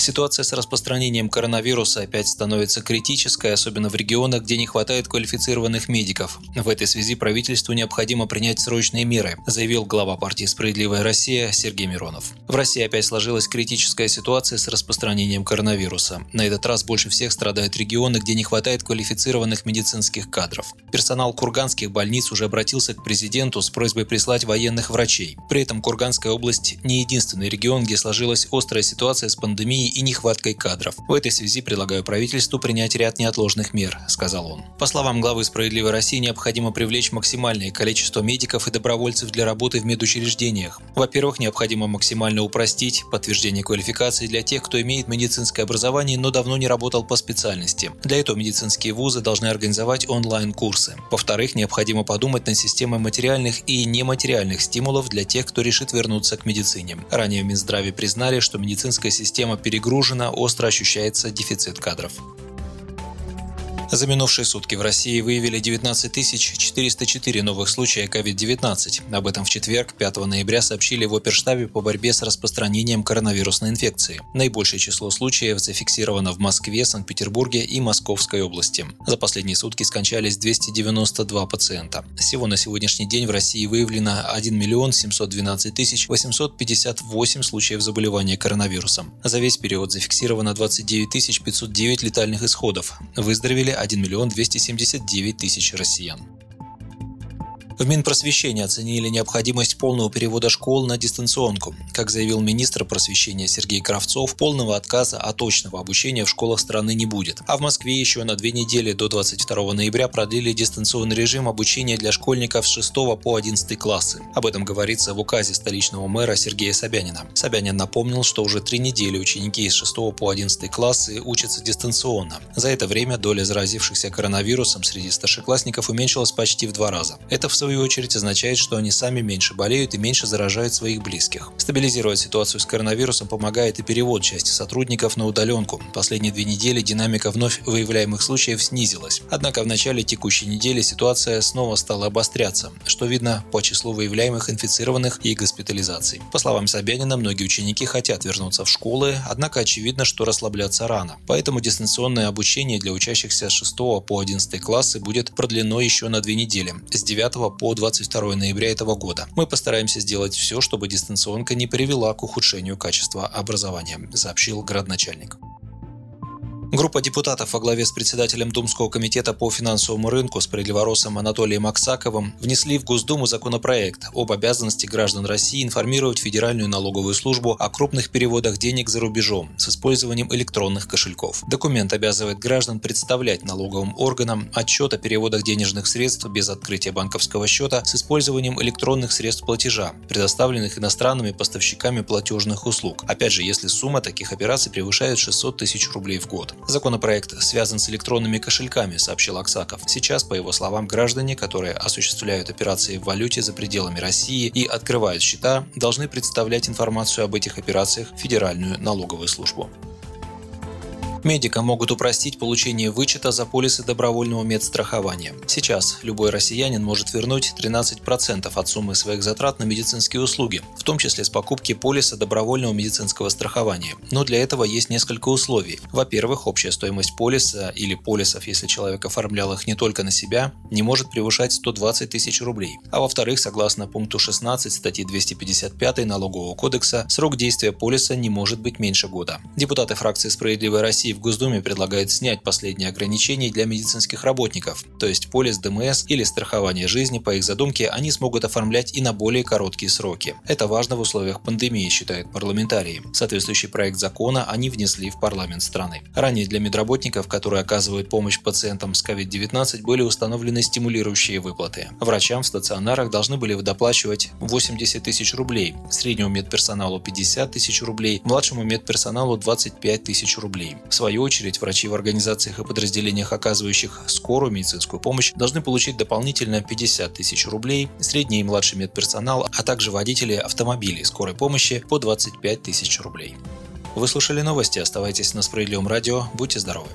Ситуация с распространением коронавируса опять становится критической, особенно в регионах, где не хватает квалифицированных медиков. В этой связи правительству необходимо принять срочные меры, заявил глава партии «Справедливая Россия» Сергей Миронов. В России опять сложилась критическая ситуация с распространением коронавируса. На этот раз больше всех страдают регионы, где не хватает квалифицированных медицинских кадров. Персонал курганских больниц уже обратился к президенту с просьбой прислать военных врачей. При этом Курганская область не единственный регион, где сложилась острая ситуация с пандемией и нехваткой кадров. В этой связи предлагаю правительству принять ряд неотложных мер, сказал он. По словам главы «Справедливой России», необходимо привлечь максимальное количество медиков и добровольцев для работы в медучреждениях. Во-первых, необходимо максимально упростить подтверждение квалификации для тех, кто имеет медицинское образование, но давно не работал по специальности. Для этого медицинские вузы должны организовать онлайн-курсы. Во-вторых, необходимо подумать над системой материальных и нематериальных стимулов для тех, кто решит вернуться к медицине. Ранее в Минздраве признали, что медицинская система перегружена перегружена, остро ощущается дефицит кадров. За минувшие сутки в России выявили 19 404 новых случая COVID-19. Об этом в четверг, 5 ноября, сообщили в оперштабе по борьбе с распространением коронавирусной инфекции. Наибольшее число случаев зафиксировано в Москве, Санкт-Петербурге и Московской области. За последние сутки скончались 292 пациента. Всего на сегодняшний день в России выявлено 1 миллион 712 858 случаев заболевания коронавирусом. За весь период зафиксировано 29 509 летальных исходов. Выздоровели 1 миллион 279 тысяч россиян. В Минпросвещении оценили необходимость полного перевода школ на дистанционку. Как заявил министр просвещения Сергей Кравцов, полного отказа от точного обучения в школах страны не будет. А в Москве еще на две недели до 22 ноября продлили дистанционный режим обучения для школьников с 6 по 11 классы. Об этом говорится в указе столичного мэра Сергея Собянина. Собянин напомнил, что уже три недели ученики из 6 по 11 классы учатся дистанционно. За это время доля заразившихся коронавирусом среди старшеклассников уменьшилась почти в два раза. Это в свою свою очередь означает, что они сами меньше болеют и меньше заражают своих близких. Стабилизировать ситуацию с коронавирусом помогает и перевод части сотрудников на удаленку. Последние две недели динамика вновь выявляемых случаев снизилась. Однако в начале текущей недели ситуация снова стала обостряться, что видно по числу выявляемых инфицированных и госпитализаций. По словам Собянина, многие ученики хотят вернуться в школы, однако очевидно, что расслабляться рано. Поэтому дистанционное обучение для учащихся с 6 по 11 классы будет продлено еще на две недели, с 9 по 22 ноября этого года. Мы постараемся сделать все, чтобы дистанционка не привела к ухудшению качества образования, сообщил градоначальник. Группа депутатов во главе с председателем Думского комитета по финансовому рынку с справедливоросом Анатолием Аксаковым внесли в Госдуму законопроект об обязанности граждан России информировать Федеральную налоговую службу о крупных переводах денег за рубежом с использованием электронных кошельков. Документ обязывает граждан представлять налоговым органам отчет о переводах денежных средств без открытия банковского счета с использованием электронных средств платежа, предоставленных иностранными поставщиками платежных услуг. Опять же, если сумма таких операций превышает 600 тысяч рублей в год. Законопроект связан с электронными кошельками, сообщил Аксаков. Сейчас, по его словам, граждане, которые осуществляют операции в валюте за пределами России и открывают счета, должны представлять информацию об этих операциях в Федеральную налоговую службу. Медикам могут упростить получение вычета за полисы добровольного медстрахования. Сейчас любой россиянин может вернуть 13% от суммы своих затрат на медицинские услуги, в том числе с покупки полиса добровольного медицинского страхования. Но для этого есть несколько условий. Во-первых, общая стоимость полиса или полисов, если человек оформлял их не только на себя, не может превышать 120 тысяч рублей. А во-вторых, согласно пункту 16 статьи 255 Налогового кодекса, срок действия полиса не может быть меньше года. Депутаты фракции «Справедливая Россия» России в Госдуме предлагает снять последние ограничения для медицинских работников, то есть полис ДМС или страхование жизни, по их задумке, они смогут оформлять и на более короткие сроки. Это важно в условиях пандемии, считают парламентарии. Соответствующий проект закона они внесли в парламент страны. Ранее для медработников, которые оказывают помощь пациентам с COVID-19, были установлены стимулирующие выплаты. Врачам в стационарах должны были доплачивать 80 тысяч рублей, среднему медперсоналу 50 тысяч рублей, младшему медперсоналу 25 тысяч рублей. В свою очередь, врачи в организациях и подразделениях, оказывающих скорую медицинскую помощь, должны получить дополнительно 50 тысяч рублей, средний и младший медперсонал, а также водители автомобилей скорой помощи по 25 тысяч рублей. Вы слушали новости, оставайтесь на Справедливом радио, будьте здоровы.